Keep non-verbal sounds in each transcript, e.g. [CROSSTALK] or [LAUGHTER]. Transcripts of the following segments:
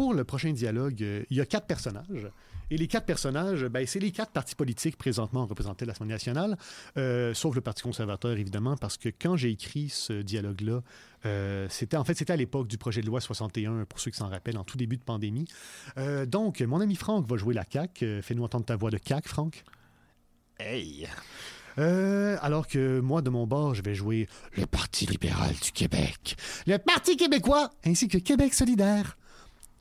pour le prochain dialogue, euh, il y a quatre personnages. Et les quatre personnages, ben, c'est les quatre partis politiques présentement représentés à l'Assemblée nationale, euh, sauf le Parti conservateur, évidemment, parce que quand j'ai écrit ce dialogue-là, euh, c'était en fait c'était à l'époque du projet de loi 61, pour ceux qui s'en rappellent, en tout début de pandémie. Donc, mon ami Franck va jouer la CAQ. Fais-nous entendre ta voix de CAQ, Franck. Hey! Euh, alors que moi, de mon bord, je vais jouer le Parti libéral du Québec, le Parti québécois, ainsi que Québec solidaire.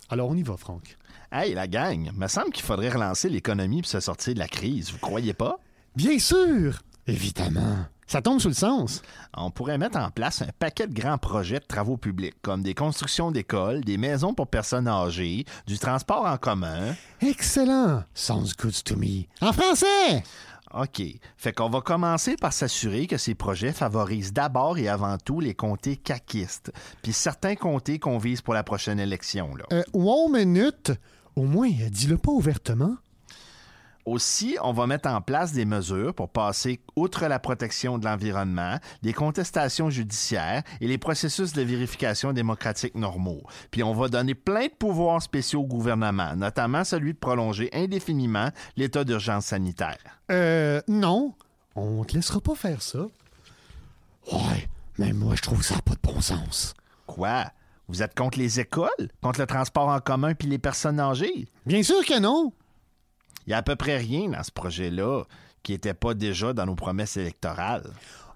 Alors, on y va, Franck. Hey, la gang, me semble qu'il faudrait relancer l'économie pour se sortir de la crise. Vous croyez pas? Bien sûr! Évidemment. Ça tombe sous le sens. On pourrait mettre en place un paquet de grands projets de travaux publics, comme des constructions d'écoles, des maisons pour personnes âgées, du transport en commun. Excellent. Sounds good to me. En français! OK. Fait qu'on va commencer par s'assurer que ces projets favorisent d'abord et avant tout les comtés caquistes, puis certains comtés qu'on vise pour la prochaine élection. Là. Euh, minute. Au moins, dis-le pas ouvertement. Aussi, on va mettre en place des mesures pour passer outre la protection de l'environnement, des contestations judiciaires et les processus de vérification démocratique normaux. Puis on va donner plein de pouvoirs spéciaux au gouvernement, notamment celui de prolonger indéfiniment l'état d'urgence sanitaire. Euh, non. On te laissera pas faire ça. Ouais, mais moi, je trouve ça n'a pas de bon sens. Quoi? Vous êtes contre les écoles? Contre le transport en commun puis les personnes âgées? Bien sûr que non. Il y a à peu près rien dans ce projet-là qui n'était pas déjà dans nos promesses électorales.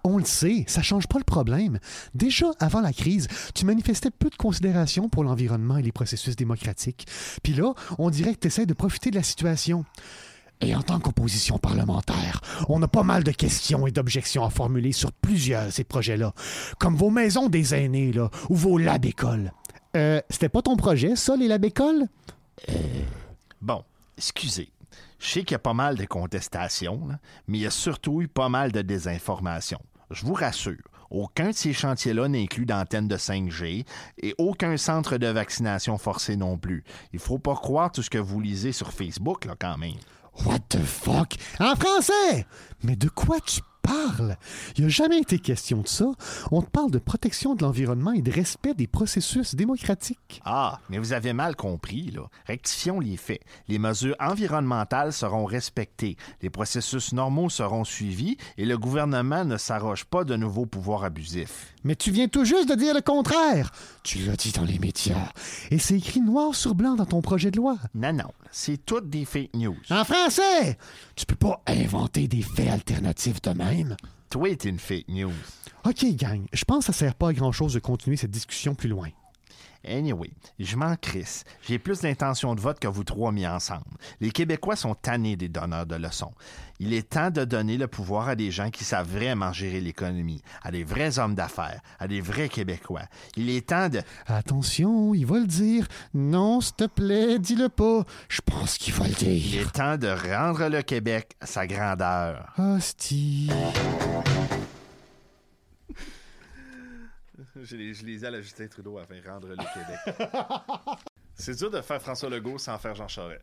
On le sait, ça change pas le problème. Déjà, avant la crise, tu manifestais peu de considération pour l'environnement et les processus démocratiques. Puis là, on dirait que tu essaies de profiter de la situation. Et en tant qu'opposition parlementaire, on a pas mal de questions et d'objections à formuler sur plusieurs de ces projets-là, comme vos maisons des aînés, là, ou vos labécoles. Euh, c'était pas ton projet, ça, les labécoles? Bon, excusez. Je sais qu'il y a pas mal de contestations, mais il y a surtout eu pas mal de désinformation. Je vous rassure, aucun de ces chantiers-là n'inclut d'antenne de 5G et aucun centre de vaccination forcé non plus. Il faut pas croire tout ce que vous lisez sur Facebook, là, quand même. What the fuck? En français! Mais de quoi tu parles? Il n'y a jamais été question de ça. On te parle de protection de l'environnement et de respect des processus démocratiques. Ah, mais vous avez mal compris, là. Rectifions les faits. Les mesures environnementales seront respectées, les processus normaux seront suivis et le gouvernement ne s'arroge pas de nouveaux pouvoirs abusifs. Mais tu viens tout juste de dire le contraire. Tu l'as dit dans les médias. Et c'est écrit noir sur blanc dans ton projet de loi. Non, non, c'est toutes des fake news. En français! Tu peux pas inventer des faits alternatifs de même. Toi, t'es une fake news. OK, gang, je pense que ça sert pas à grand-chose de continuer cette discussion plus loin. Anyway, je m'en crisse. J'ai plus d'intention de vote que vous trois mis ensemble. Les Québécois sont tannés des donneurs de leçons. Il est temps de donner le pouvoir à des gens qui savent vraiment gérer l'économie, à des vrais hommes d'affaires, à des vrais Québécois. Il est temps de... Attention, il va le dire. Non, s'il te plaît, dis-le pas. Je pense qu'il va le Il dire. est temps de rendre le Québec sa grandeur. Hostie. [LAUGHS] Je les, je les ai à la Justin Trudeau afin de rendre le Québec. [LAUGHS] C'est dur de faire François Legault sans faire Jean Charest.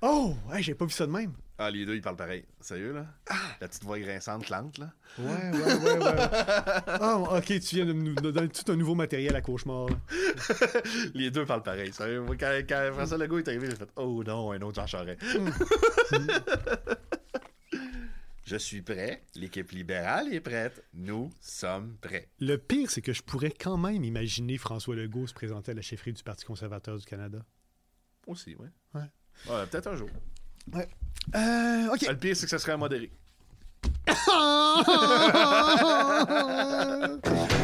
Oh, ouais, j'ai pas vu ça de même. Ah, les deux, ils parlent pareil. Sérieux, là? La petite voix grinçante, lente, là? Ouais, ouais, ouais, ouais. Oh, [LAUGHS] ok, tu viens de nous donner tout un nouveau matériel à cauchemar. là. Les deux parlent pareil. Sérieux, moi, quand, quand François Legault est arrivé, j'ai fait « Oh non, un autre Jean Charest. Je suis prêt. L'équipe libérale est prête. Nous sommes prêts. Le pire, c'est que je pourrais quand même imaginer François Legault se présenter à la chefferie du Parti conservateur du Canada. Aussi, ouais. Ouais. Ouais, peut-être un jour. Euh, ok. Le pire, c'est que ce serait un modéré. [LAUGHS] [LAUGHS]